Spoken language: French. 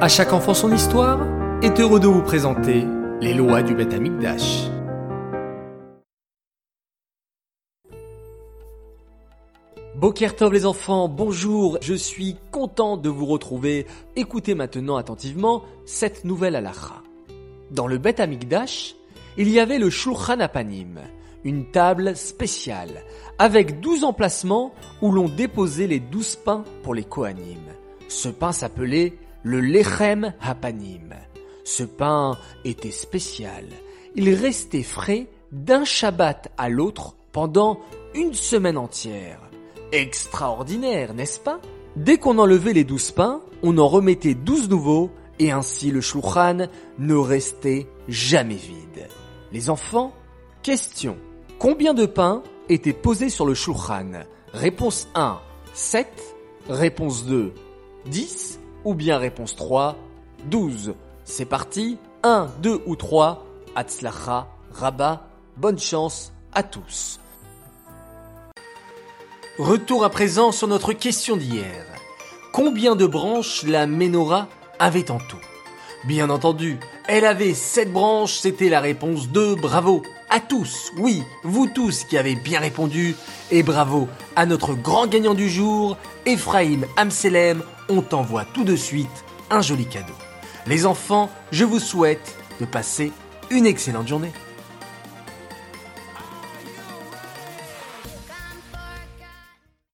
À chaque enfant son histoire est heureux de vous présenter les lois du Beth Amikdash. Bokertov les enfants, bonjour, je suis content de vous retrouver. Écoutez maintenant attentivement cette nouvelle halakha. Dans le Beth Amikdash, il y avait le Shulchan Apanim, une table spéciale, avec douze emplacements où l'on déposait les douze pains pour les Kohanim. Ce pain s'appelait le Lechem Hapanim. Ce pain était spécial. Il restait frais d'un Shabbat à l'autre pendant une semaine entière. Extraordinaire, n'est-ce pas? Dès qu'on enlevait les douze pains, on en remettait douze nouveaux et ainsi le shulchan ne restait jamais vide. Les enfants, question. Combien de pains étaient posés sur le shulchan? Réponse 1, 7. Réponse 2, 10. Ou bien réponse 3, 12. C'est parti, 1, 2 ou 3. Atzlacha, Rabat, bonne chance à tous. Retour à présent sur notre question d'hier. Combien de branches la menorah avait en tout? Bien entendu, elle avait 7 branches, c'était la réponse 2, bravo à tous, oui, vous tous qui avez bien répondu, et bravo à notre grand gagnant du jour, Ephraim Amselem, on t'envoie tout de suite un joli cadeau. Les enfants, je vous souhaite de passer une excellente journée.